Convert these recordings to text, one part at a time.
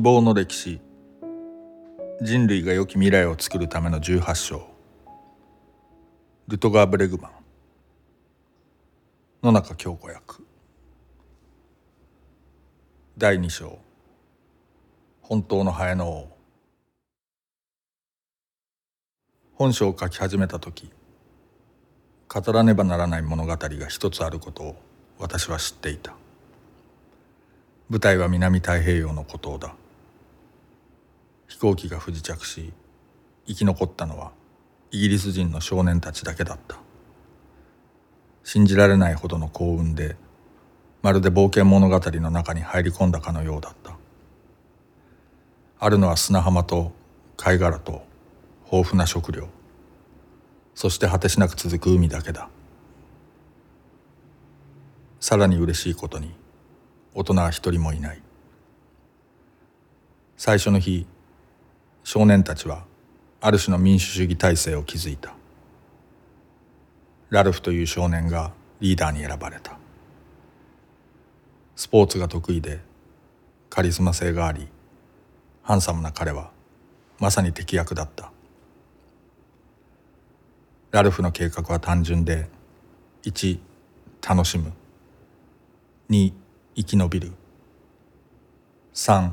希望の歴史。人類が良き未来を作るための18章。ルトガー・ブレグマン。野中京子役。第2章。本当のハエの王。本書を書き始めた時語らねばならない物語が一つあることを私は知っていた。舞台は南太平洋の孤島だ。飛行機が不時着し生き残ったのはイギリス人の少年たちだけだった。信じられないほどの幸運でまるで冒険物語の中に入り込んだかのようだった。あるのは砂浜と貝殻と豊富な食料。そして果てしなく続く海だけだ。さらに嬉しいことに大人は一人もいない。最初の日少年たちはある種の民主主義体制を築いた。ラルフという少年がリーダーに選ばれた。スポーツが得意でカリスマ性がありハンサムな彼はまさに敵役だった。ラルフの計画は単純で1楽しむ。2生き延びる。3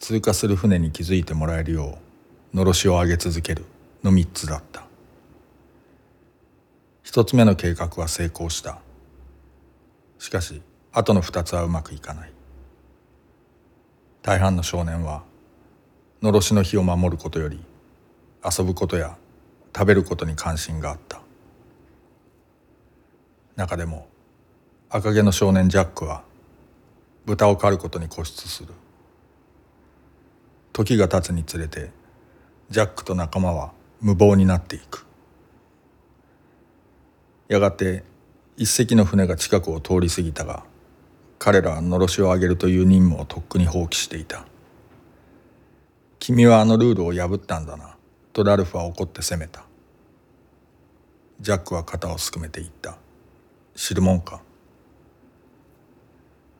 通過する船に気づいてもらえるようのろしを上げ続ける。の3つだった。一つ目の計画は成功した。しかし後の2つはうまくいかない。大半の少年はのろしの火を守ることより遊ぶことや食べることに関心があった。中でも赤毛の少年ジャックは豚を狩ることに固執する。時が経つにつれてジャックと仲間は無謀になっていく。やがて一隻の船が近くを通り過ぎたが彼らはのろしを上げるという任務をとっくに放棄していた。君はあのルールを破ったんだなとラルフは怒って責めた。ジャックは肩をすくめて言った。知るもんか。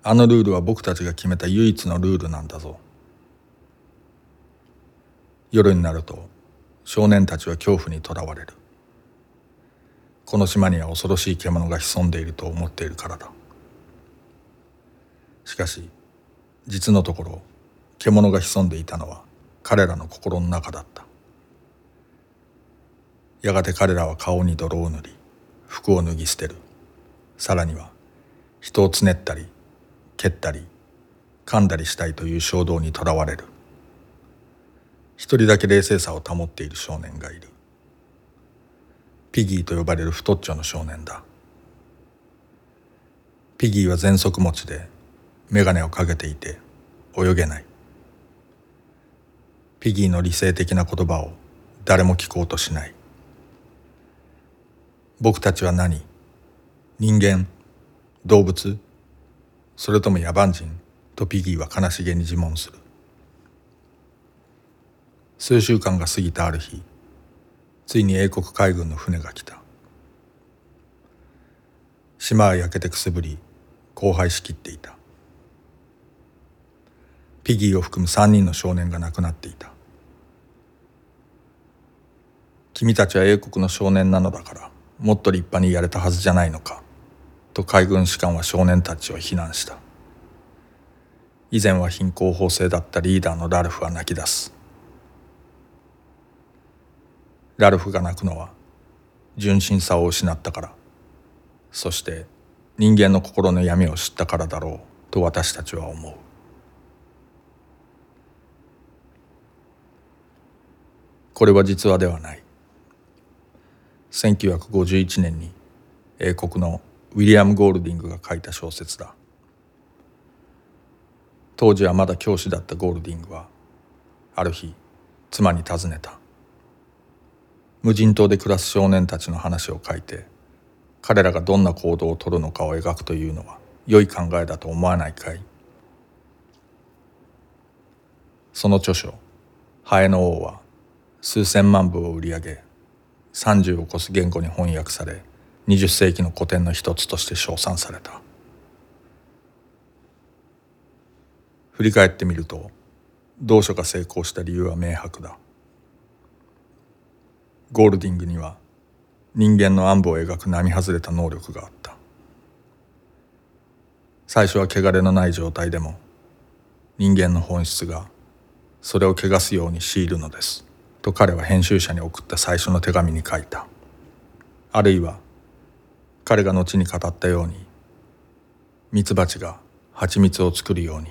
あのルールは僕たちが決めた唯一のルールなんだぞ。夜になると少年たちは恐怖にとらわれる。この島には恐ろしい獣が潜んでいると思っているからだ。しかし実のところ獣が潜んでいたのは彼らの心の中だった。やがて彼らは顔に泥を塗り服を脱ぎ捨てる。さらには人をつねったり蹴ったり噛んだりしたいという衝動にとらわれる。一人だけ冷静さを保っている少年がいる。ピギーと呼ばれる太っちょの少年だ。ピギーは喘息持ちで眼鏡をかけていて泳げない。ピギーの理性的な言葉を誰も聞こうとしない。僕たちは何？人間？動物？それとも野蛮人？とピギーは悲しげに自問する。数週間が過ぎたある日ついに英国海軍の船が来た。島は焼けてくすぶり荒廃しきっていた。ピギーを含む三人の少年が亡くなっていた。君たちは英国の少年なのだからもっと立派にやれたはずじゃないのかと海軍士官は少年たちを非難した。以前は貧困法制だったリーダーのラルフは泣き出す。ラルフが泣くのは純真さを失ったから。そして人間の心の闇を知ったからだろうと私たちは思う。これは実話ではない。1951年に英国のウィリアム・ゴールディングが書いた小説だ。当時はまだ教師だったゴールディングはある日妻に尋ねた。無人島で暮らす少年たちの話を書いて彼らがどんな行動をとるのかを描くというのは良い考えだと思わないかい?その著書「ハエの王」は数千万部を売り上げ30を超す言語に翻訳され20世紀の古典の一つとして称賛された。振り返ってみると同書が成功した理由は明白だ。ゴールディングには人間の暗部を描く並外れた能力があった。最初は汚れのない状態でも人間の本質がそれを汚すように強いるのですと彼は編集者に送った最初の手紙に書いた。あるいは彼が後に語ったようにミツバチが蜂蜜を作るように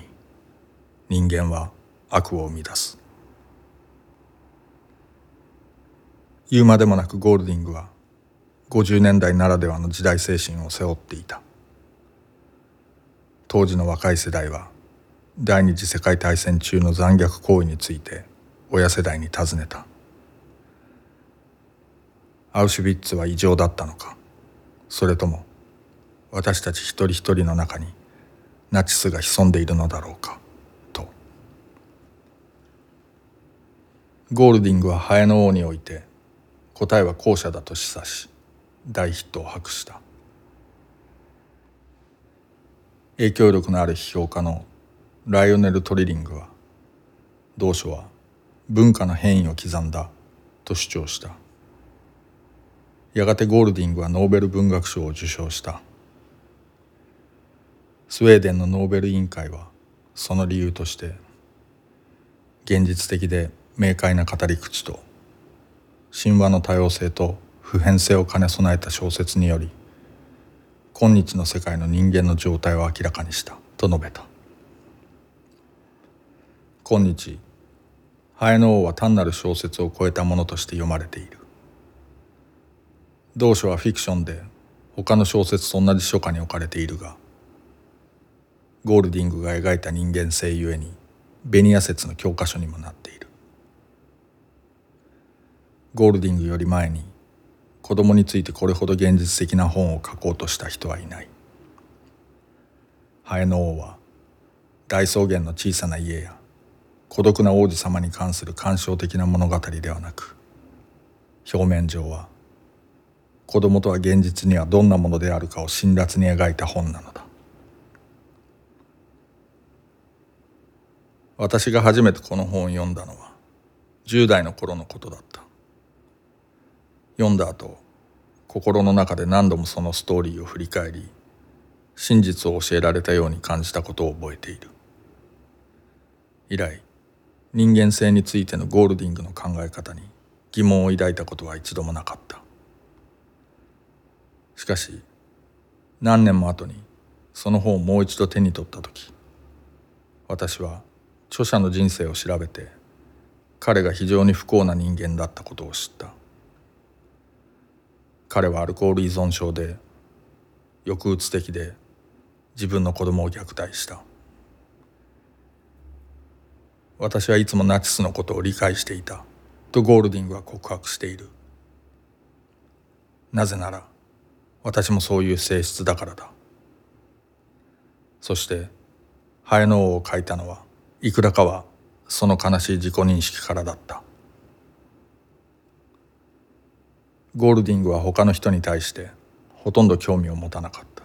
人間は悪を生み出す。言うまでもなくゴールディングは50年代ならではの時代精神を背負っていた。当時の若い世代は第二次世界大戦中の残虐行為について親世代に尋ねた。アウシュビッツは異常だったのか？それとも私たち一人一人の中にナチスが潜んでいるのだろうか？と。ゴールディングはハエの王において答えは後者だと示唆し大ヒットを博した。影響力のある批評家のライオネル・トリリングは同書は文化の変異を刻んだと主張した。やがてゴールディングはノーベル文学賞を受賞した。スウェーデンのノーベル委員会はその理由として現実的で明快な語り口と神話の多様性と普遍性を兼ね備えた小説により今日の世界の人間の状態を明らかにしたと述べた。今日ハエの王は単なる小説を超えたものとして読まれている。同書はフィクションで他の小説と同じ書家に置かれているがゴールディングが描いた人間性ゆえにベニヤ説の教科書にもなっている。ゴールディングより前に子供についてこれほど現実的な本を書こうとした人はいない。ハエの王は大草原の小さな家や孤独な王子様に関する感傷的な物語ではなく表面上は子供とは現実にはどんなものであるかを辛辣に描いた本なのだ。私が初めてこの本を読んだのは10代の頃のことだった。読んだ後心の中で何度もそのストーリーを振り返り真実を教えられたように感じたことを覚えている。以来人間性についてのゴールディングの考え方に疑問を抱いたことは一度もなかった。しかし何年も後にその本をもう一度手に取った時私は著者の人生を調べて彼が非常に不幸な人間だったことを知った。彼はアルコール依存症で抑うつ的で自分の子供を虐待した。私はいつもナチスのことを理解していたとゴールディングは告白している。なぜなら私もそういう性質だからだ。そしてハエの王を書いたのはいくらかはその悲しい自己認識からだった。ゴールディングは他の人に対してほとんど興味を持たなかった。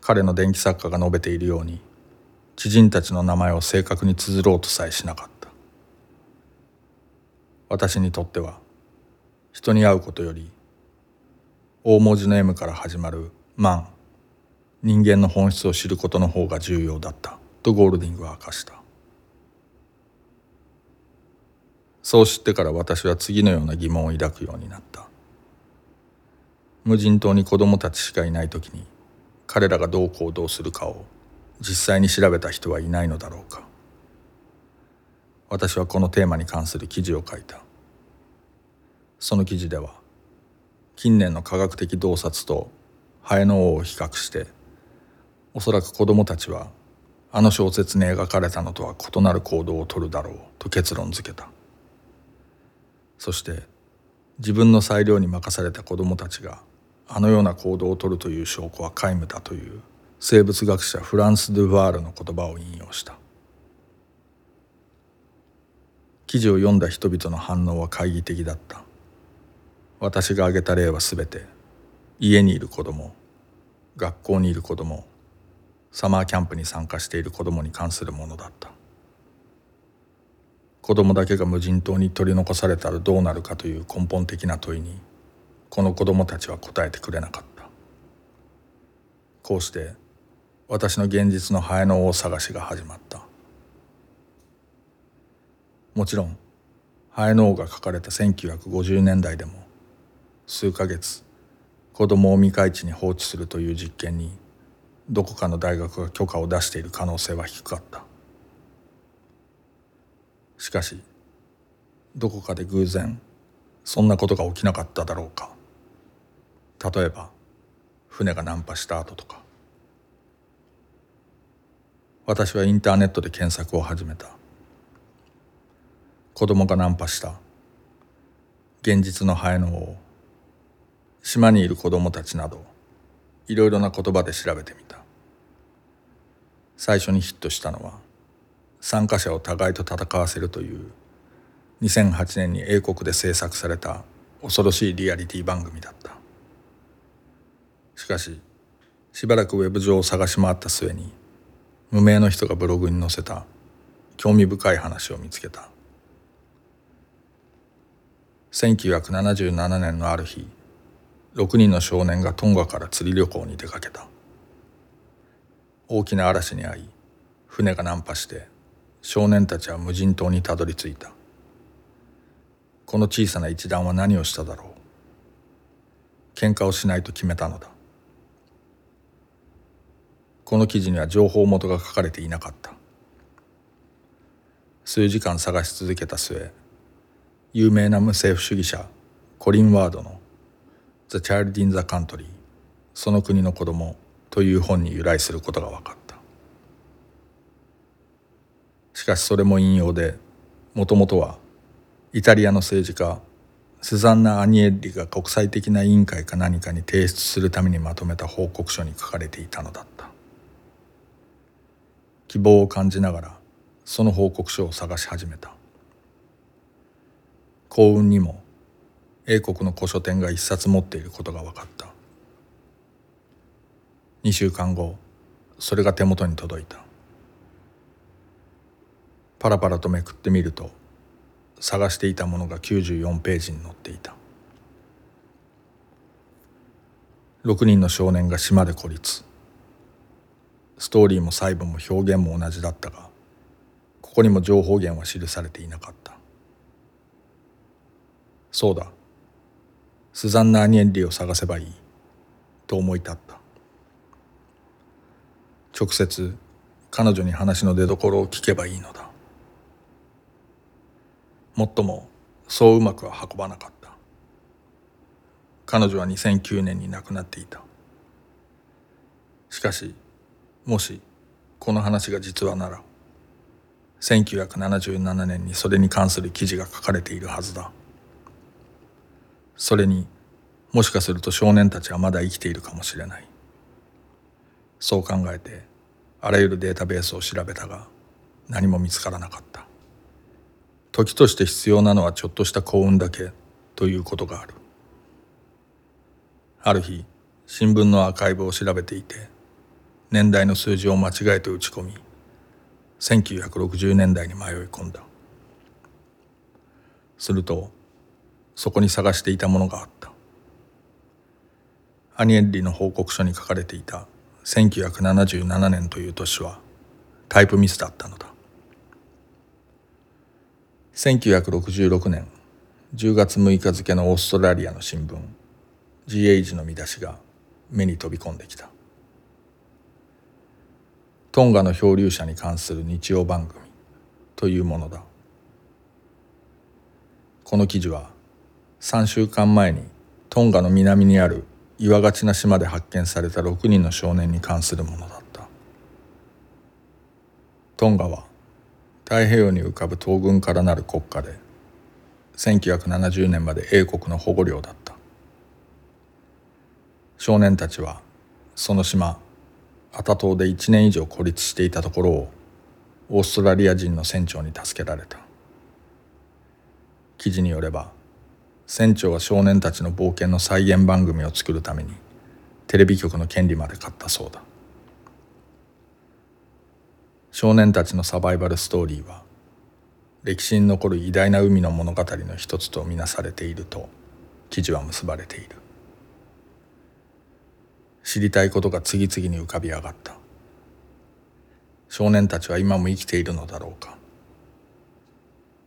彼の伝記作家が述べているように知人たちの名前を正確に綴ろうとさえしなかった。私にとっては人に会うことより大文字の M から始まる「マン」人間の本質を知ることの方が重要だったとゴールディングは明かした。そう知ってから私は次のような疑問を抱くようになった。無人島に子供たちしかいない時に彼らがどう行動するかを実際に調べた人はいないのだろうか。私はこのテーマに関する記事を書いた。その記事では近年の科学的洞察とハエの王を比較しておそらく子供たちはあの小説に描かれたのとは異なる行動をとるだろうと結論付けた。そして自分の裁量に任された子供たちがあのような行動をとるという証拠は皆無だという生物学者フランス・ドゥヴァールの言葉を引用した。記事を読んだ人々の反応は懐疑的だった。私が挙げた例は全て家にいる子供学校にいる子供サマーキャンプに参加している子供に関するものだった。子供だけが無人島に取り残されたらどうなるかという根本的な問いにこの子供たちは答えてくれなかった。こうして私の現実のハエの王探しが始まった。もちろんハエの王が書かれた1950年代でも数ヶ月子供を未開地に放置するという実験にどこかの大学が許可を出している可能性は低かった。しかしどこかで偶然そんなことが起きなかっただろうか。例えば船が難破した後とか。私はインターネットで検索を始めた。子供がナンパした。現実のハエの王。島にいる子供たちなどいろいろな言葉で調べてみた。最初にヒットしたのは参加者を互いと戦わせるという2008年に英国で制作された恐ろしいリアリティ番組だった。しかししばらくウェブ上を探し回った末に無名の人がブログに載せた興味深い話を見つけた。1977年のある日6人の少年がトンガから釣り旅行に出かけた。大きな嵐に遭い船が難破して少年たちは無人島にたどり着いた。この小さな一団は何をしただろう。喧嘩をしないと決めたのだ。この記事には情報元が書かれていなかった。数時間探し続けた末有名な無政府主義者コリン・ワードの「The Child in the Country その国の子供」という本に由来することが分かった。しかしそれも引用でもともとはイタリアの政治家スザンナ・アニエッリが国際的な委員会か何かに提出するためにまとめた報告書に書かれていたのだった。希望を感じながらその報告書を探し始めた。幸運にも英国の古書店が一冊持っていることが分かった。2週間後それが手元に届いた。パラパラとめくってみると探していたものが94ページに載っていた。6人の少年が島で孤立。ストーリーも細部も表現も同じだったがここにも情報源は記されていなかった。そうだ。スザンナ・アニエンリを探せばいい。と思い立った。直接彼女に話の出どころを聞けばいいのだ。もっともそううまくは運ばなかった。彼女は2009年に亡くなっていた。しかしもしこの話が実話なら1977年にそれに関する記事が書かれているはずだ。それにもしかすると少年たちはまだ生きているかもしれない。そう考えてあらゆるデータベースを調べたが何も見つからなかった。時として必要なのはちょっとした幸運だけということがある。ある日新聞のアーカイブを調べていて年代の数字を間違えて打ち込み1960年代に迷い込んだ。するとそこに探していたものがあった。アニエッリの報告書に書かれていた1977年という年はタイプミスだったのだ。1966年10月6日付のオーストラリアの新聞 GH の見出しが目に飛び込んできた。トンガの漂流者に関する日曜番組というものだ。この記事は3週間前にトンガの南にある岩がちな島で発見された6人の少年に関するものだった。トンガは太平洋に浮かぶ東軍からなる国家で1970年まで英国の保護領だった。少年たちはその島アタ島で1年以上孤立していたところをオーストラリア人の船長に助けられた。記事によれば船長は少年たちの冒険の再現番組を作るためにテレビ局の権利まで買ったそうだ。少年たちのサバイバルストーリーは歴史に残る偉大な海の物語の一つとみなされていると記事は結ばれている。知りたいことが次々に浮かび上がった。少年たちは今も生きているのだろうか。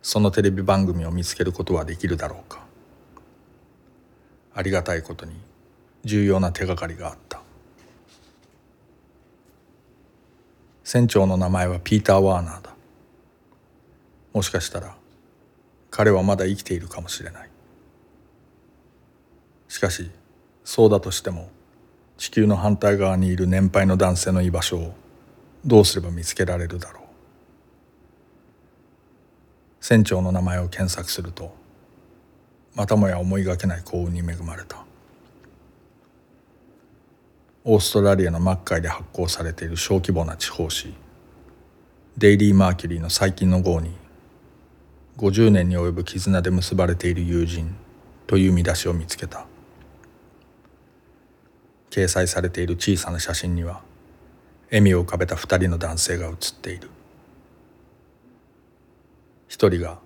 そのテレビ番組を見つけることはできるだろうか。ありがたいことに重要な手がかりがあった。船長の名前はピーター・ワーナーだ。もしかしたら彼はまだ生きているかもしれない。しかしそうだとしても地球の反対側にいる年配の男性の居場所をどうすれば見つけられるだろう。船長の名前を検索するとまたもや思いがけない幸運に恵まれた。オーストラリアのマッカイで発行されている小規模な地方紙デイリー・マーキュリーの最近の号に50年に及ぶ絆で結ばれている友人という見出しを見つけた。掲載されている小さな写真には笑みを浮かべた二人の男性が写っている。一人が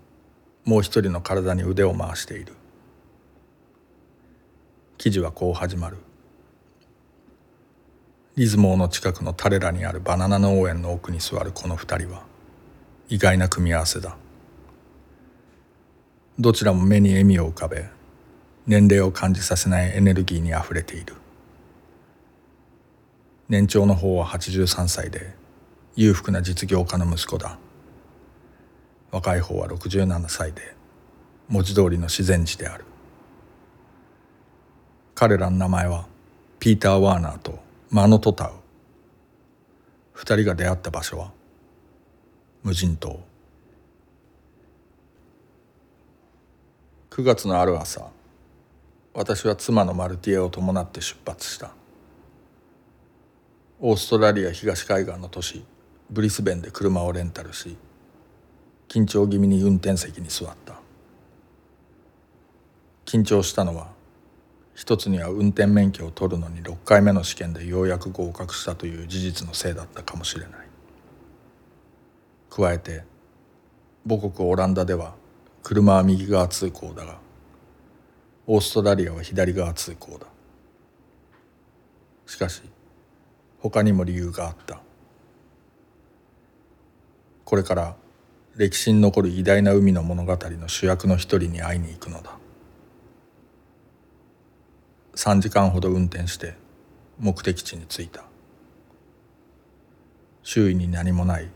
もう一人の体に腕を回している。記事はこう始まる。リズモーの近くのタレラにあるバナナ農園の奥に座るこの二人は意外な組み合わせだ。どちらも目に笑みを浮かべ年齢を感じさせないエネルギーにあふれている。年長の方は83歳で裕福な実業家の息子だ。若い方は67歳で文字通りの自然児である。彼らの名前はピーター・ワーナーとマノトタウ。二人が出会った場所は無人島。9月のある朝私は妻のマルティエを伴って出発した。オーストラリア東海岸の都市ブリスベンで車をレンタルし緊張気味に運転席に座った。緊張したのは一つには運転免許を取るのに6回目の試験でようやく合格したという事実のせいだったかもしれない。加えて母国オランダでは車は右側通行だがオーストラリアは左側通行だ。しかし他にも理由があった。これから歴史に残る偉大な海の物語の主役の一人に会いに行くのだ。3時間ほど運転して目的地に着いた。周囲に何もない。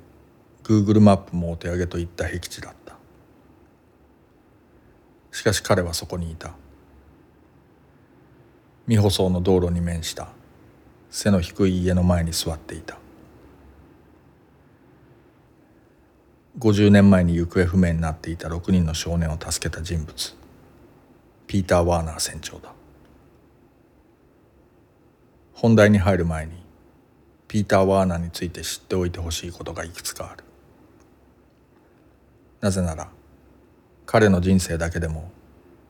Google マップもお手上げといった僻地だった。しかし彼はそこにいた。未舗装の道路に面した。背の低い家の前に座っていた。50年前に行方不明になっていた6人の少年を助けた人物。ピーター・ワーナー船長だ。本題に入る前にピーター・ワーナーについて知っておいてほしいことがいくつかある。なぜなら彼の人生だけでも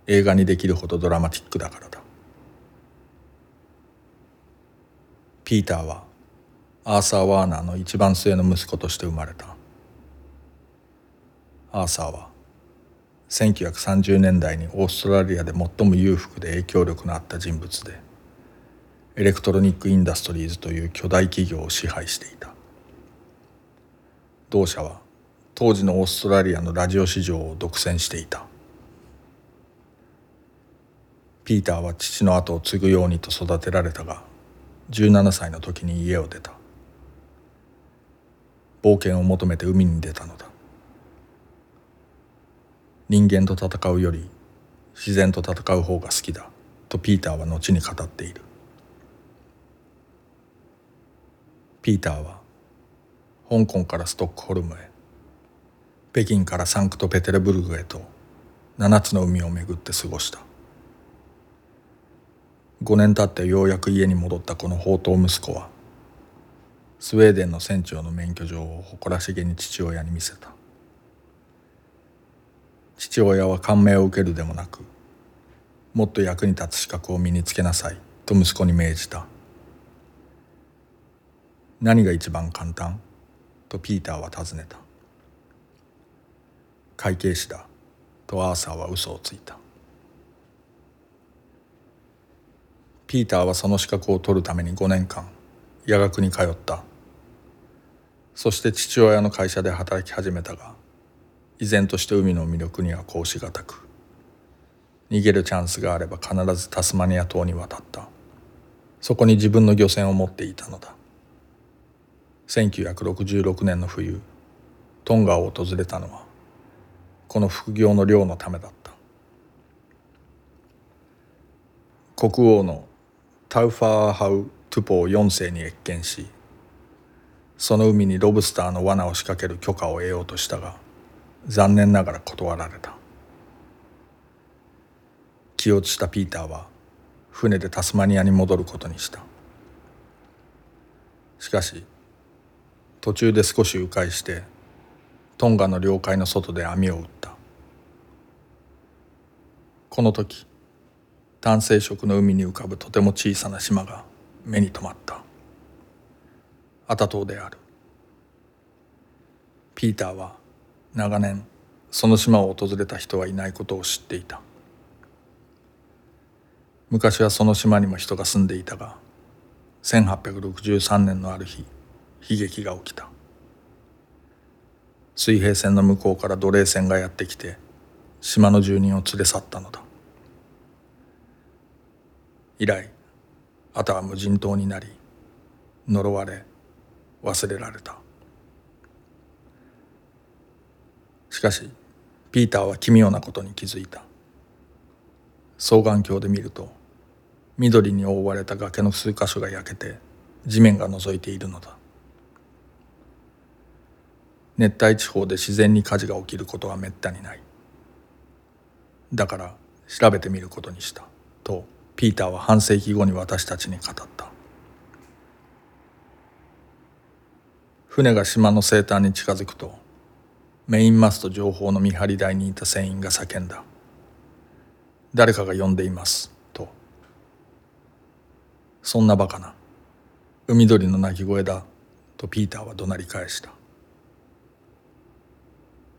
映画にできるほどドラマティックだからだ。ピーターはアーサー・ワーナーの一番末の息子として生まれた。アーサーは1930年代にオーストラリアで最も裕福で影響力のあった人物でエレクトロニック・インダストリーズという巨大企業を支配していた。同社は当時のオーストラリアのラジオ市場を独占していた。ピーターは父の後を継ぐようにと育てられたが17歳の時に家を出た。冒険を求めて海に出たのだ。人間と戦うより自然と戦う方が好きだとピーターは後に語っている。ピーターは香港からストックホルムへ北京からサンクトペテルブルグへと7つの海を巡って過ごした。5年経ってようやく家に戻ったこの宝刀息子はスウェーデンの船長の免許状を誇らしげに父親に見せた。父親は感銘を受けるでもなくもっと役に立つ資格を身につけなさいと息子に命じた。何が一番簡単？とピーターは尋ねた。会計士だ。とアーサーは嘘をついた。ピーターはその資格を取るために5年間夜学に通った。そして父親の会社で働き始めたが依然として海の魅力にはこうしがたく。逃げるチャンスがあれば必ずタスマニア島に渡った。そこに自分の漁船を持っていたのだ。1966年の冬トンガを訪れたのはこの副業の漁のためだった。国王のタウファーハウ・トゥポー4世に謁見しその海にロブスターの罠を仕掛ける許可を得ようとしたが残念ながら断られた。気落ちしたピーターは船でタスマニアに戻ることにした。しかし途中で少し迂回してトンガの領海の外で網を打った。この時淡水色の海に浮かぶとても小さな島が目に留まった。アタ島である。ピーターは長年その島を訪れた人はいないことを知っていた。昔はその島にも人が住んでいたが1863年のある日悲劇が起きた。水平線の向こうから奴隷船がやってきて島の住人を連れ去ったのだ。以来あたは無人島になり呪われ忘れられた。しかしピーターは奇妙なことに気づいた。双眼鏡で見ると緑に覆われた崖の数箇所が焼けて地面が覗いているのだ。熱帯地方で自然に火事が起きることはめったにない。だから調べてみることにした。とピーターは半世紀後に私たちに語った。船が島の西端に近づくとメインマスト情報の見張り台にいた船員が叫んだ。誰かが呼んでいます。と。そんなバカな海鳥の鳴き声だ。とピーターは怒鳴り返した。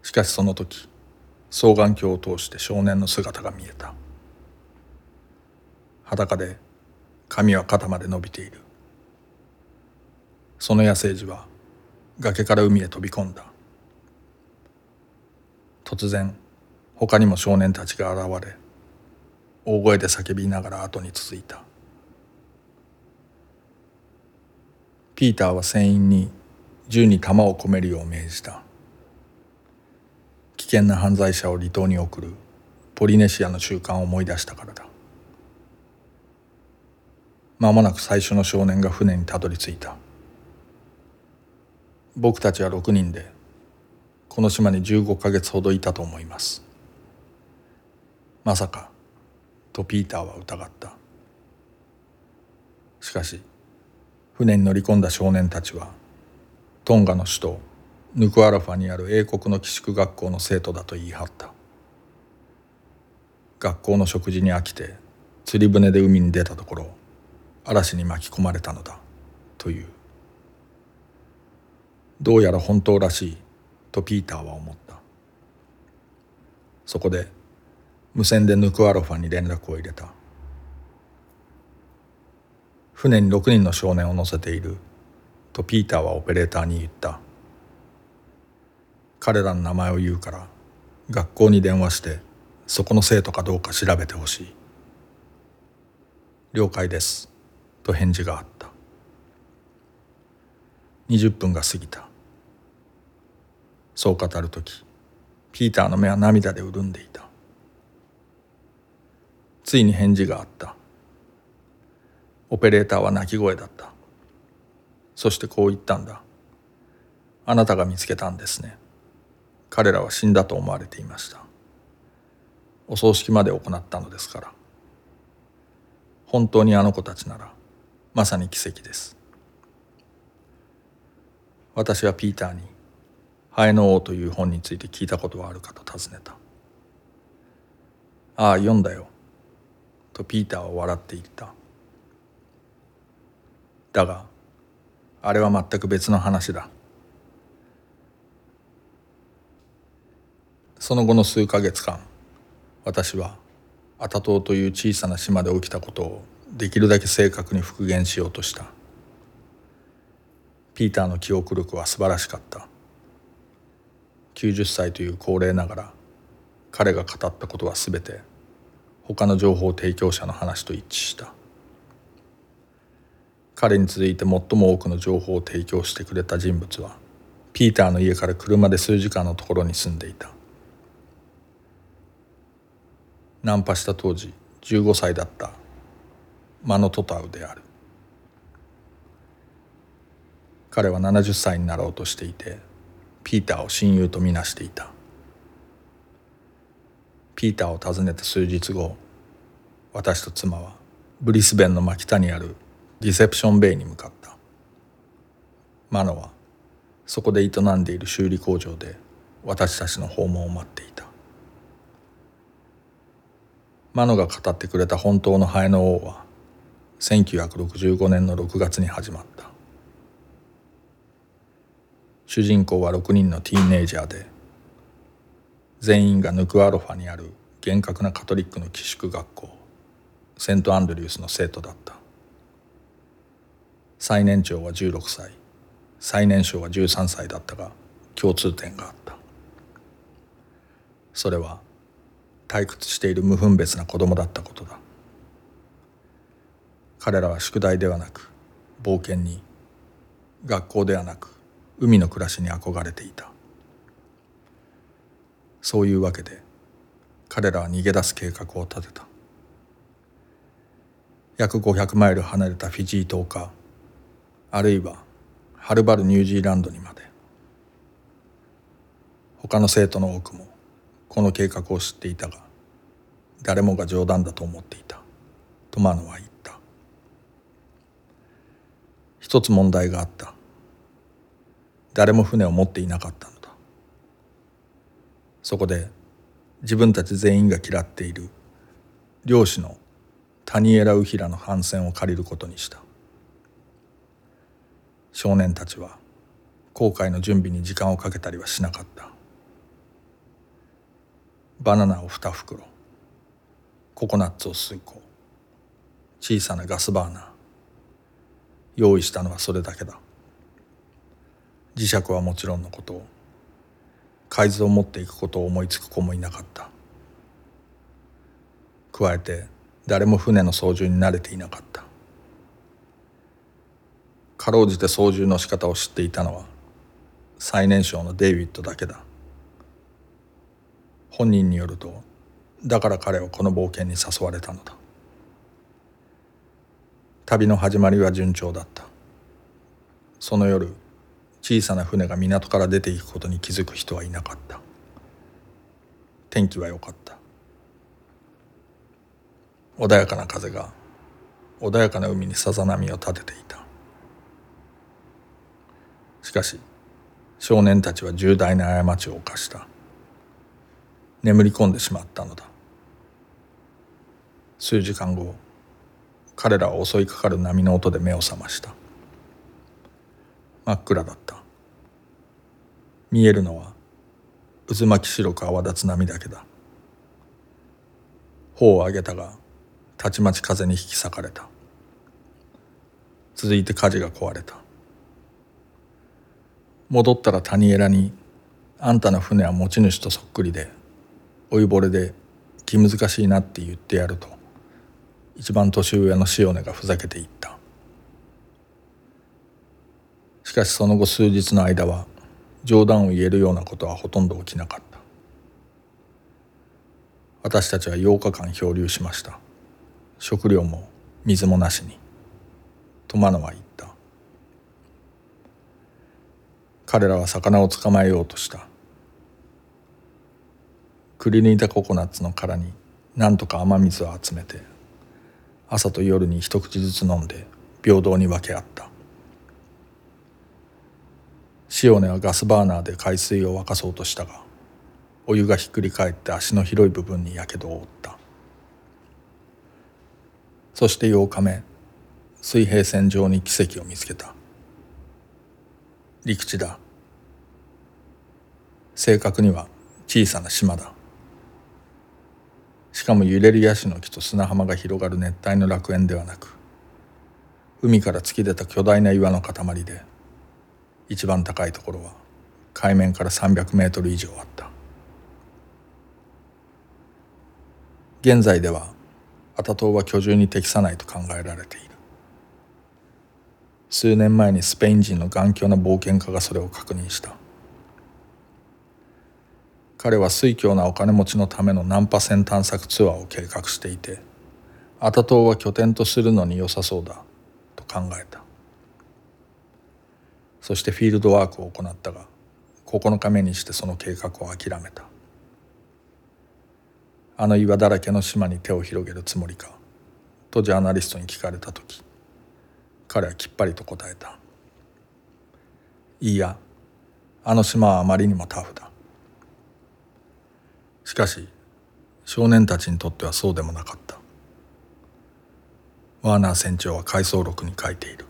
しかしその時双眼鏡を通して少年の姿が見えた。裸で髪は肩まで伸びている。その野生児は崖から海へ飛び込んだ。突然他にも少年たちが現れ大声で叫びながら後に続いた。ピーターは船員に銃に弾を込めるよう命じた。険な犯罪者を離島に送るポリネシアの習慣を思い出したからだ。間もなく最初の少年が船にたどり着いた。僕たちは6人でこの島に15ヶ月ほどいたと思います。まさかとピーターは疑った。しかし船に乗り込んだ少年たちはトンガの首都ヌクアラファにある英国の寄宿学校の生徒だと言い張った。学校の食事に飽きて釣り船で海に出たところ嵐に巻き込まれたのだという。どうやら本当らしいとピーターは思った。そこで無線でヌクアロファに連絡を入れた。船に6人の少年を乗せているとピーターはオペレーターに言った。彼らの名前を言うから学校に電話してそこの生徒かどうか調べてほしい。了解ですと返事があった。20分が過ぎた。そう語る時ピーターの目は涙で潤んでいた。ついに返事があった。オペレーターは泣き声だった。そしてこう言ったんだ。あなたが見つけたんですね。彼らは死んだと思われていました。お葬式まで行ったのですから。本当にあの子たちならまさに奇跡です。私はピーターに「ハエの王」という本について聞いたことはあるかと尋ねた「ああ読んだよ」とピーターは笑って言った。だがあれは全く別の話だ。その後の数ヶ月間私はアタ島という小さな島で起きたことをできるだけ正確に復元しようとした。ピーターの記憶力は素晴らしかった。90歳という高齢ながら彼が語ったことは全て他の情報提供者の話と一致した。彼に続いて最も多くの情報を提供してくれた人物はピーターの家から車で数時間のところに住んでいた。ナンパした当時15歳だったマノトタウである。彼は70歳になろうとしていてピーターを親友とみなしていた。ピーターを訪ねた数日後私と妻はブリスベンの真北にあるリセプションベイに向かった。マノはそこで営んでいる修理工場で私たちの訪問を待っていた。マノが語ってくれた本当のハエの王は1965年の6月に始まった。主人公は6人のティーンエイジャーで全員がヌクアロファにある厳格なカトリックの寄宿学校セントアンドリュースの生徒だった。最年長は16歳最年少は13歳だったが共通点があった。それは退屈している無分別な子供だったことだ。彼らは宿題ではなく冒険に学校ではなく海の暮らしに憧れていた。そういうわけで彼らは逃げ出す計画を立てた。約500マイル離れたフィジー島かあるいははるばるニュージーランドにまで。他の生徒の多くもこの計画を知っていたが誰もが冗談だと思っていた。とマノは言った。一つ問題があった。誰も船を持っていなかったのだ。そこで自分たち全員が嫌っている。漁師のタニエラ・ウヒラの帆船を借りることにした。少年たちは航海の準備に時間をかけたりはしなかった。バナナを2袋。ココナッツを数個小さなガスバーナー。用意したのはそれだけだ。磁石はもちろんのこと海図を持っていくことを思いつく子もいなかった。加えて誰も船の操縦に慣れていなかった。かろうじて操縦の仕方を知っていたのは最年少のデイビッドだけだ。本人によるとだから彼はこの冒険に誘われたのだ。旅の始まりは順調だった。その夜小さな船が港から出ていくことに気づく人はいなかった。天気は良かった。穏やかな風が穏やかな海にさざ波を立てていた。しかし少年たちは重大な過ちを犯した。眠り込んでしまったのだ。数時間後彼らは襲いかかる波の音で目を覚ました。真っ暗だった。見えるのは渦巻き白く泡立つ波だけだ。頬を上げたがたちまち風に引き裂かれた。続いて舵が壊れた。戻ったら谷エラに「あんたの船は持ち主とそっくりで老いぼれで気難しいなって言ってやる」と一番年上の塩根がふざけていった。しかしその後数日の間は冗談を言えるようなことはほとんど起きなかった。私たちは8日間漂流しました。食料も水もなしに。とマノは言った彼らは魚を捕まえようとした。くり抜いたココナッツの殻になんとか雨水を集めて朝と夜に一口ずつ飲んで平等に分け合った。塩根はガスバーナーで海水を沸かそうとしたがお湯がひっくり返って足の広い部分にやけどを負った。そして8日目水平線上に奇跡を見つけた。陸地だ。正確には小さな島だ。しかも揺れるヤシの木と砂浜が広がる熱帯の楽園ではなく海から突き出た巨大な岩の塊で一番高いところは海面から300メートル以上あった。現在ではアタ島は居住に適さないと考えられている。数年前にスペイン人の頑強な冒険家がそれを確認した。彼は水郷なお金持ちのためのナンパ船探索ツアーを計画していてアタ島は拠点とするのに良さそうだと考えた。そしてフィールドワークを行ったが9日目にしてその計画を諦めた。あの岩だらけの島に手を広げるつもりかとジャーナリストに聞かれた時彼はきっぱりと答えた。いいやあの島はあまりにもタフだ。しかし少年たちにとってはそうでもなかった。ワーナー船長は回想録に書いている。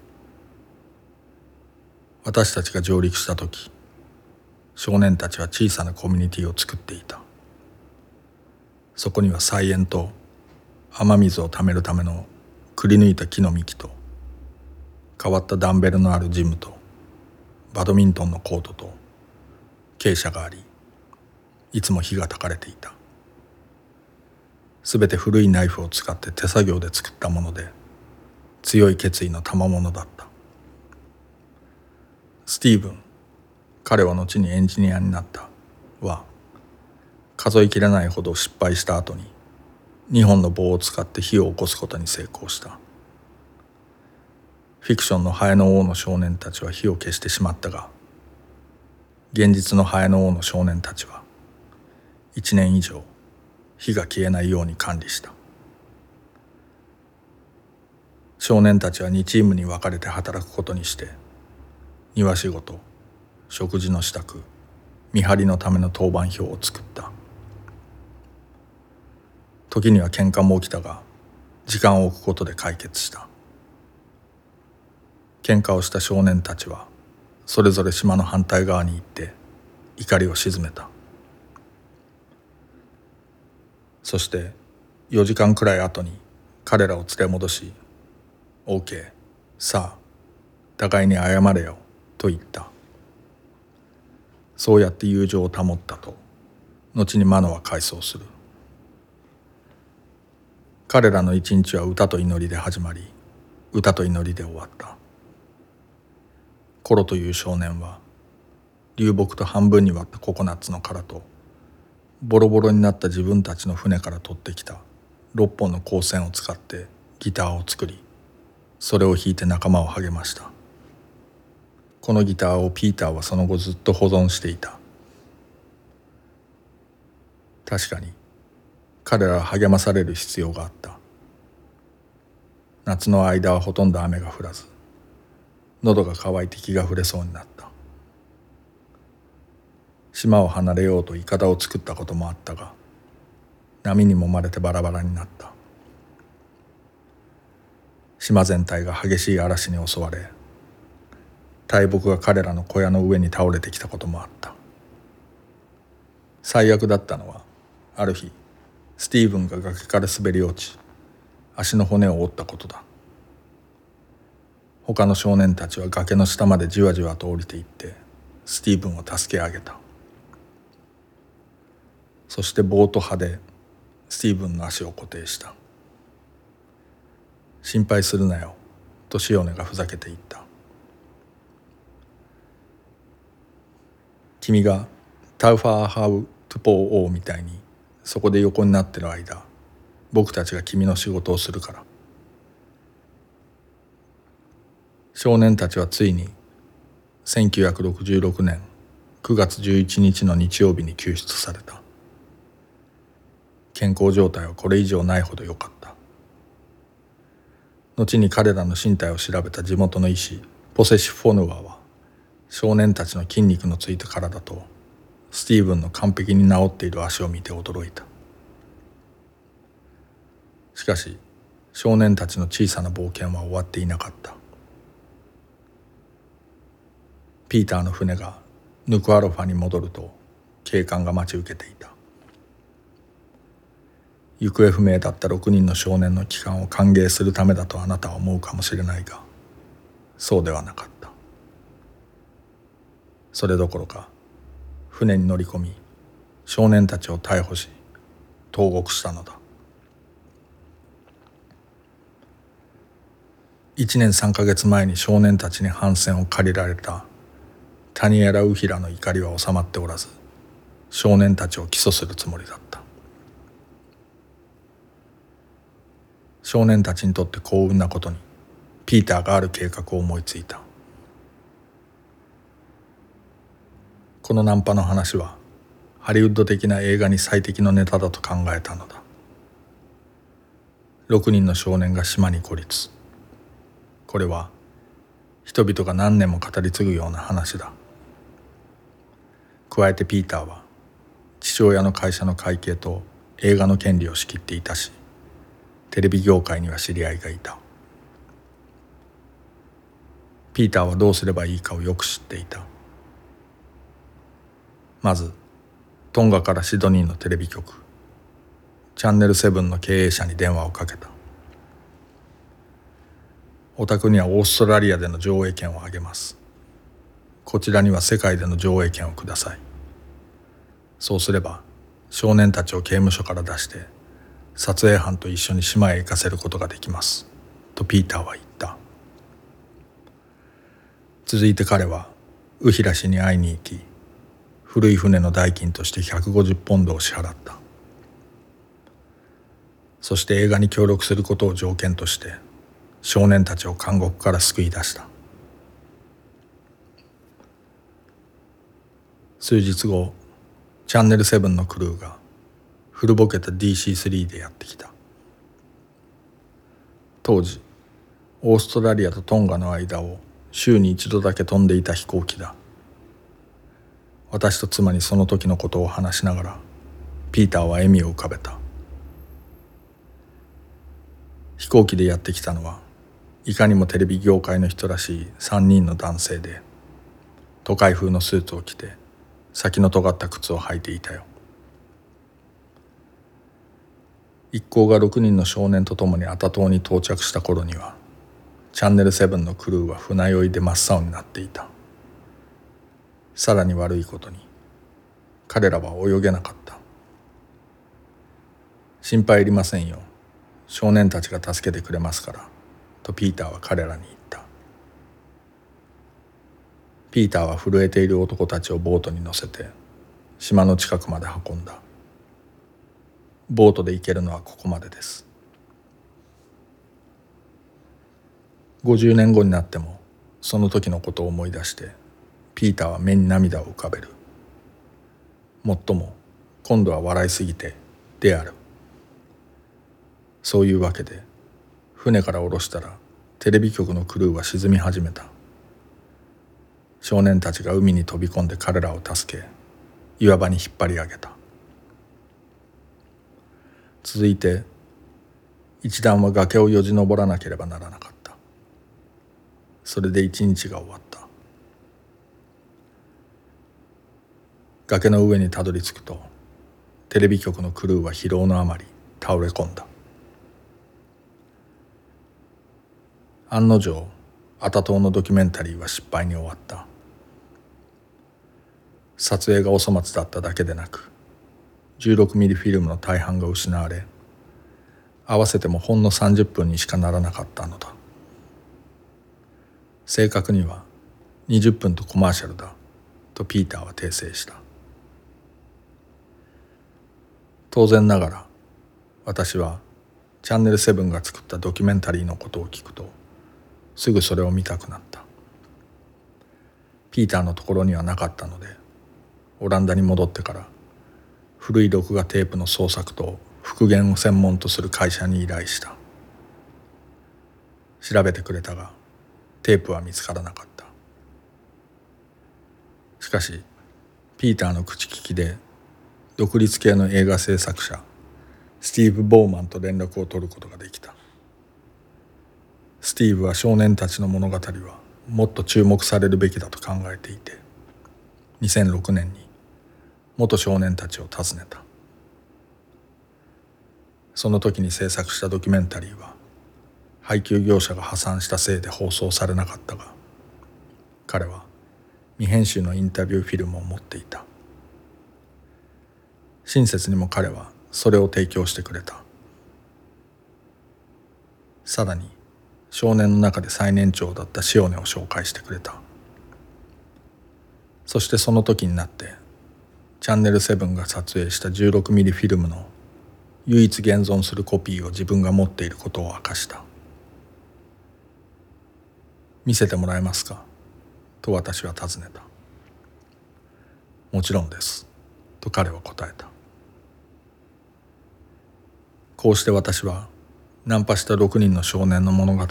私たちが上陸した時少年たちは小さなコミュニティを作っていた。そこには菜園と雨水をためるためのくり抜いた木の幹と変わったダンベルのあるジムとバドミントンのコートと傾斜がありいつも火が焚かれていた。すべて古いナイフを使って手作業で作ったもので強い決意の賜物だった。スティーブン彼は後にエンジニアになった。は数えきれないほど失敗した後に2本の棒を使って火を起こすことに成功した。フィクションのハエの王の少年たちは火を消してしまったが現実のハエの王の少年たちは1年以上火が消えないように管理した。少年たちは2チームに分かれて働くことにして庭仕事食事の支度見張りのための当番表を作った。時には喧嘩も起きたが時間を置くことで解決した。喧嘩をした少年たちはそれぞれ島の反対側に行って怒りを鎮めた。そして4時間くらい後に彼らを連れ戻し OK さあ互いに謝れよと言った。そうやって友情を保ったと後にマノは回想する。彼らの一日は歌と祈りで始まり歌と祈りで終わった。コロという少年は流木と半分に割ったココナッツの殻とボロボロになった自分たちの船から取ってきた6本の光線を使ってギターを作りそれを弾いて仲間を励ました。このギターをピーターはその後ずっと保存していた。確かに彼らは励まされる必要があった。夏の間はほとんど雨が降らず喉が渇いて気が触れそうになった。島を離れようといかだを作ったこともあったが波に揉まれてバラバラになった。島全体が激しい嵐に襲われ大木が彼らの小屋の上に倒れてきたこともあった。最悪だったのはある日スティーブンが崖から滑り落ち足の骨を折ったことだ。他の少年たちは崖の下までじわじわと降りていってスティーブンを助け上げた。そして棒と歯でスティーブンの足を固定した。心配するなよとシオネがふざけて言った。君がタウファーハウトゥポーオーみたいにそこで横になってる間僕たちが君の仕事をするから。少年たちはついに1966年9月11日の日曜日に救出された。健康状態はこれ以上ないほど良かった。後に彼らの身体を調べた地元の医師ポセシ・フォヌワは少年たちの筋肉のついた体とスティーブンの完璧に治っている足を見て驚いた。しかし少年たちの小さな冒険は終わっていなかった。ピーターの船がヌクアロファに戻ると警警官が待ち受けていた。行方不明だった6人の少年の帰還を歓迎するためだとあなたは思うかもしれないがそうではなかった。それどころか船に乗り込み少年たちを逮捕し投獄したのだ。1年3か月前に少年たちに反戦を借りられたタニエラ・ウヒラの怒りは収まっておらず少年たちを起訴するつもりだった。少年たちにとって幸運なことにピーターがある計画を思いついた。このナンパの話はハリウッド的な映画に最適のネタだと考えたのだ。6人の少年が島に孤立。これは人々が何年も語り継ぐような話だ。加えてピーターは父親の会社の会計と映画の権利を仕切っていたしテレビ業界には知り合いがいた。ピーターはどうすればいいかをよく知っていた。まずトンガからシドニーのテレビ局チャンネル7の経営者に電話をかけた。お宅にはオーストラリアでの上映権をあげます。こちらには世界での上映権をください。そうすれば少年たちを刑務所から出して撮影班と一緒に島へ行かせることができます。とピーターは言った。続いて彼はウヒラ氏に会いに行き古い船の代金として150ポンドを支払った。そして映画に協力することを条件として少年たちを監獄から救い出した。数日後チャンネル7のクルーが古ぼけた DC3 でやってきた。当時オーストラリアとトンガの間を週に一度だけ飛んでいた飛行機だ。私と妻にその時のことを話しながらピーターは笑みを浮かべた。飛行機でやってきたのはいかにもテレビ業界の人らしい3人の男性で都会風のスーツを着て先の尖った靴を履いていたよ。一行が6人の少年と共にアタ島に到着した頃にはチャンネル7のクルーは船酔いで真っ青になっていた。さらに悪いことに彼らは泳げなかった。心配いりませんよ。少年たちが助けてくれますからとピーターは彼らに言った。ピーターは震えている男たちをボートに乗せて島の近くまで運んだ。ボートで行けるのはここまでです。50年後になってもその時のことを思い出してピーターは目に涙を浮かべる。もっとも今度は笑いすぎてであるそういうわけで船から降ろしたらテレビ局のクルーは沈み始めた。少年たちが海に飛び込んで彼らを助け岩場に引っ張り上げた。続いて一段は崖をよじ登らなければならなかった。それで一日が終わった。崖の上にたどり着くとテレビ局のクルーは疲労のあまり倒れ込んだ。案の定アタ島のドキュメンタリーは失敗に終わった。撮影がお粗末だっただけでなく16ミリフィルムの大半が失われ合わせてもほんの30分にしかならなかったのだ。正確には20分とコマーシャルだとピーターは訂正した。当然ながら私はチャンネル7が作ったドキュメンタリーのことを聞くとすぐそれを見たくなった。ピーターのところにはなかったのでオランダに戻ってから古い録画テープの創作と復元を専門とする会社に依頼した。調べてくれたがテープは見つからなかった。しかしピーターの口利きで独立系の映画制作者スティーブ・ボーマンと連絡を取ることができた。スティーブは少年たちの物語はもっと注目されるべきだと考えていて2006年に元少年たちを訪ねた。その時に制作したドキュメンタリーは配給業者が破産したせいで放送されなかったが彼は未編集のインタビューフィルムを持っていた。親切にも彼はそれを提供してくれた。さらに少年の中で最年長だった塩根を紹介してくれた。そしてその時になってチャンネル7が撮影した16ミリフィルムの唯一現存するコピーを自分が持っていることを明かした。見せてもらえますか？と私は尋ねた。もちろんです。と彼は答えた。こうして私はナンパした6人の少年の物語を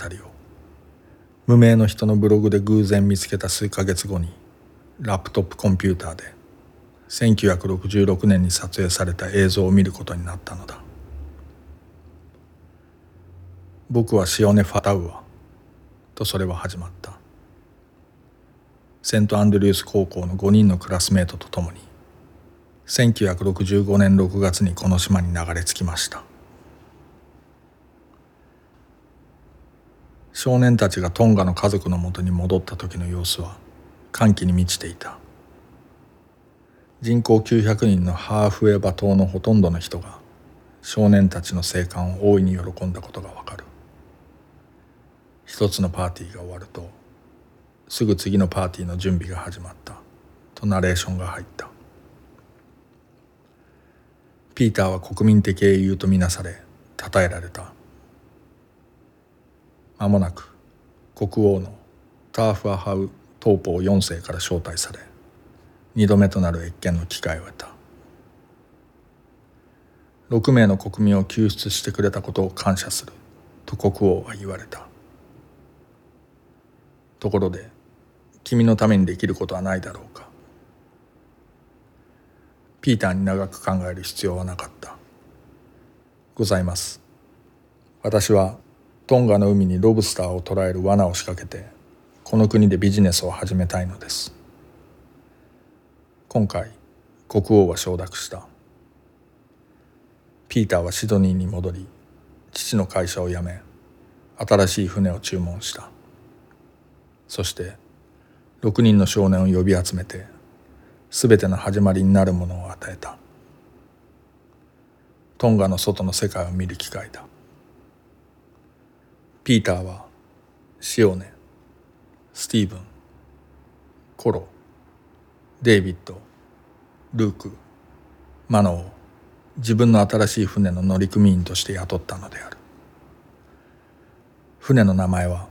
無名の人のブログで偶然見つけた数ヶ月後にラップトップコンピューターで1966年に撮影された映像を見ることになったのだ。僕はシオネ・ファタウアとそれは始まった。セントアンドリュース高校の5人のクラスメートと共に1965年6月にこの島に流れ着きました。少年たちがトンガの家族のもとに戻った時の様子は歓喜に満ちていた。人口900人のハーフウェバ島のほとんどの人が少年たちの生還を大いに喜んだことがわかる。一つのパーティーが終わるとすぐ次のパーティーの準備が始まった。とナレーションが入った。ピーターは国民的英雄とみなされ称えられた。間もなく国王のターフアハウ東方4世から招待され二度目となる謁見の機会を得た。6名の国民を救出してくれたことを感謝する。と国王は言われた。ところで君のためにできることはないだろうか。ピーターに長く考える必要はなかった。ございます。私はトンガの海にロブスターを捕らえる罠を仕掛けてこの国でビジネスを始めたいのです。今回国王は承諾した。ピーターはシドニーに戻り父の会社を辞め新しい船を注文した。そして6人の少年を呼び集めて全ての始まりになるものを与えた。トンガの外の世界を見る機会だ。ピーターはシオネスティーブンコロデイビッドルークマノを自分の新しい船の乗組員として雇ったのである。船の名前は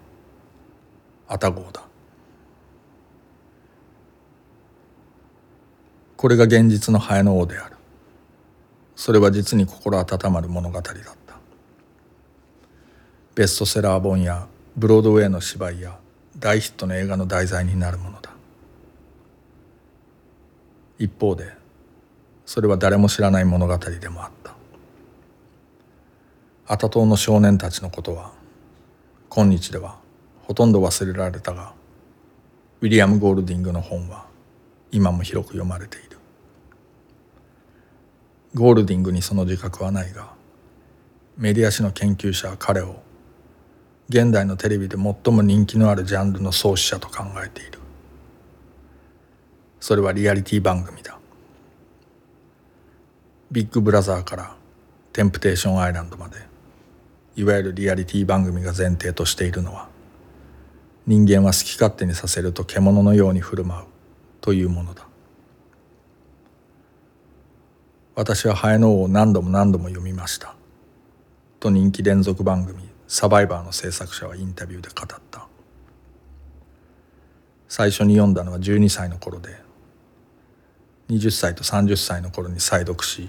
アタ号だ。これが現実のハエの王である。それは実に心温まる物語だった。ベストセラー本やブロードウェイの芝居や大ヒットの映画の題材になるものだ。一方でそれは誰も知らない物語でもあった。アタ島の少年たちのことは今日ではほとんど忘れられたがウィリアム・ゴールディングの本は今も広く読まれている。ゴールディングにその自覚はないがメディア史の研究者は彼を現代のテレビで最も人気のあるジャンルの創始者と考えている。それはリアリティ番組だ。ビッグブラザーからテンプテーションアイランドまでいわゆるリアリティ番組が前提としているのは人間は好き勝手にさせると獣のように振る舞うというものだ。私はハエの王を何度も何度も読みました。と人気連続番組サバイバーの制作者はインタビューで語った。最初に読んだのは12歳の頃で20歳と30歳の頃に再読し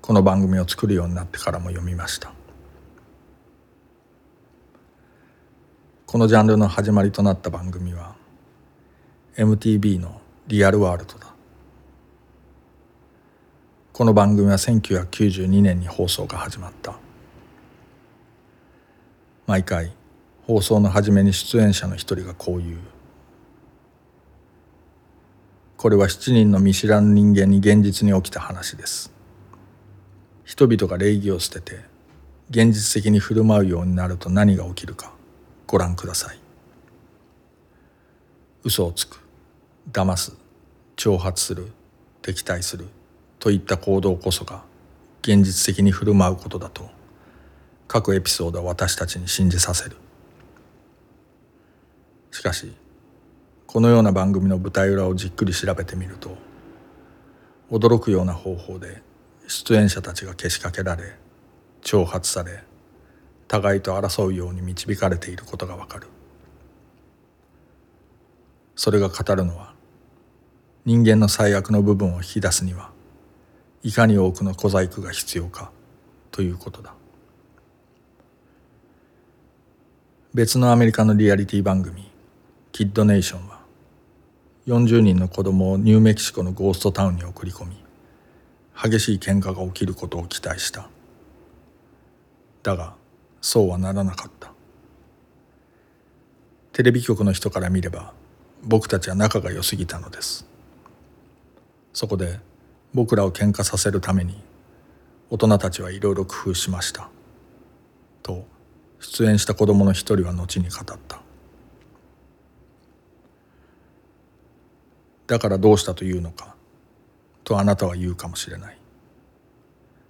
この番組を作るようになってからも読みました。このジャンルの始まりとなった番組は MTV の「リアルワールド」だ。この番組は1992年に放送が始まった。毎回放送の初めに出演者の一人がこう言う。これは7人の見知らぬ人間に現実に起きた話です。人々が礼儀を捨てて現実的に振る舞うようになると何が起きるかご覧ください。嘘をつく騙す挑発する敵対するといった行動こそが現実的に振る舞うことだと各エピソードは私たちに信じさせる。しかしこのような番組の舞台裏をじっくり調べてみると驚くような方法で出演者たちがけしかけられ挑発され互いと争うように導かれていることがわかる。それが語るのは人間の最悪の部分を引き出すにはいかに多くの小細工が必要かということだ。別のアメリカのリアリティ番組「キッドネーション」は40人の子供をニューメキシコのゴーストタウンに送り込み激しい喧嘩が起きることを期待した。だがそうはならなかった。テレビ局の人から見れば僕たちは仲が良すぎたのです。そこで僕らを喧嘩させるために大人たちはいろいろ工夫しました。と出演した子供の一人は後に語った。だからどうしたというのかとあなたは言うかもしれない。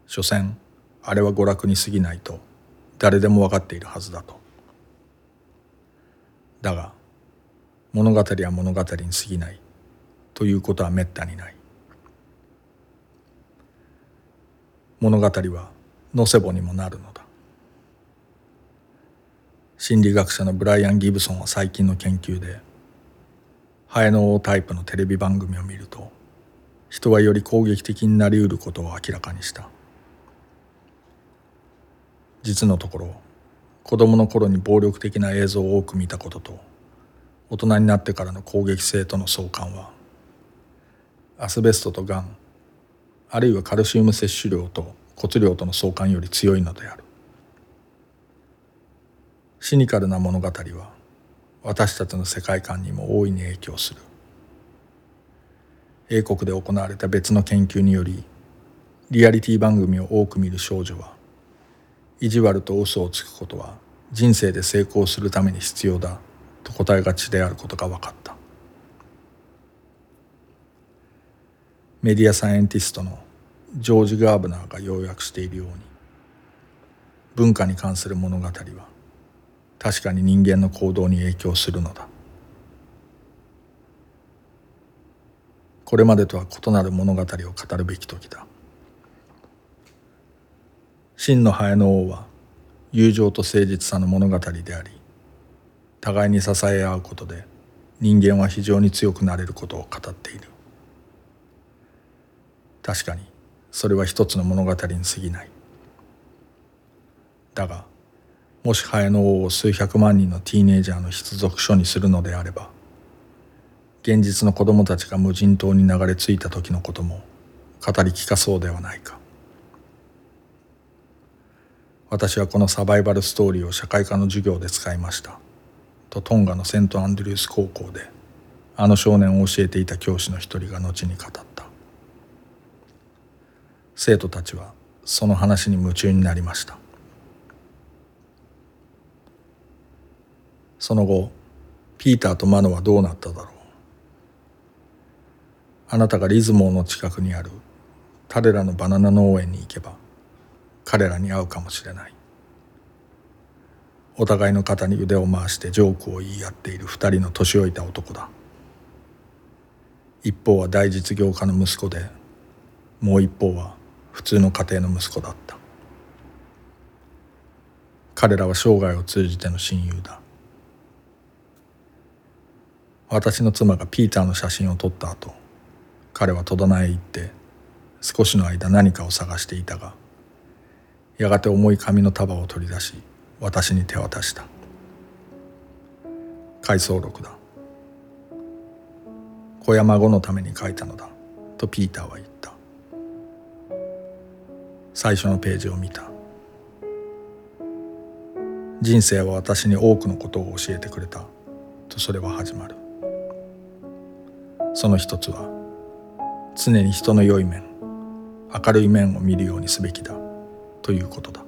所詮あれは娯楽に過ぎないと誰でも分かっているはずだと。だが物語は物語に過ぎないということはめったにない。物語はノセボにもなるのだ。心理学者のブライアン・ギブソンは最近の研究でハエのタイプのテレビ番組を見ると人はより攻撃的になりうることを明らかにした。実のところ子供の頃に暴力的な映像を多く見たことと大人になってからの攻撃性との相関はアスベストとがんあるいはカルシウム摂取量と骨量との相関より強いのである。シニカルな物語は私たちの世界観にも大いに影響する。英国で行われた別の研究によりリアリティ番組を多く見る少女は意地悪と嘘をつくことは人生で成功するために必要だと答えがちであることが分かった。メディアサイエンティストのジョージ・ガーブナーが要約しているように文化に関する物語は確かに人間の行動に影響するのだ。これまでとは異なる物語を語るべき時だ。真のハエの王は友情と誠実さの物語であり互いに支え合うことで人間は非常に強くなれることを語っている。確かにそれは一つの物語に過ぎない。だがもしハエの王を数百万人のティーネイジャーの必属書にするのであれば現実の子供たちが無人島に流れ着いた時のことも語り聞かそうではないか。私はこのサバイバルストーリーを社会科の授業で使いました。とトンガのセントアンドリュース高校であの少年を教えていた教師の一人が後に語った。生徒たちはその話に夢中になりました。その後ピーターとマノはどうなっただろう。あなたがリズモーの近くにある彼らのバナナ農園に行けば彼らに会うかもしれない。お互いの肩に腕を回してジョークを言い合っている二人の年老いた男だ。一方は大実業家の息子でもう一方は普通の家庭の息子だった。彼らは生涯を通じての親友だ。私の妻がピーターの写真を撮った後彼は戸棚へ行って少しの間何かを探していたがやがて重い紙の束を取り出し私に手渡した。回想録だ。子や孫のために書いたのだとピーターは言った。最初のページを見た。人生は私に多くのことを教えてくれたとそれは始まる。その一つは常に人の良い面明るい面を見るようにすべきだということだ。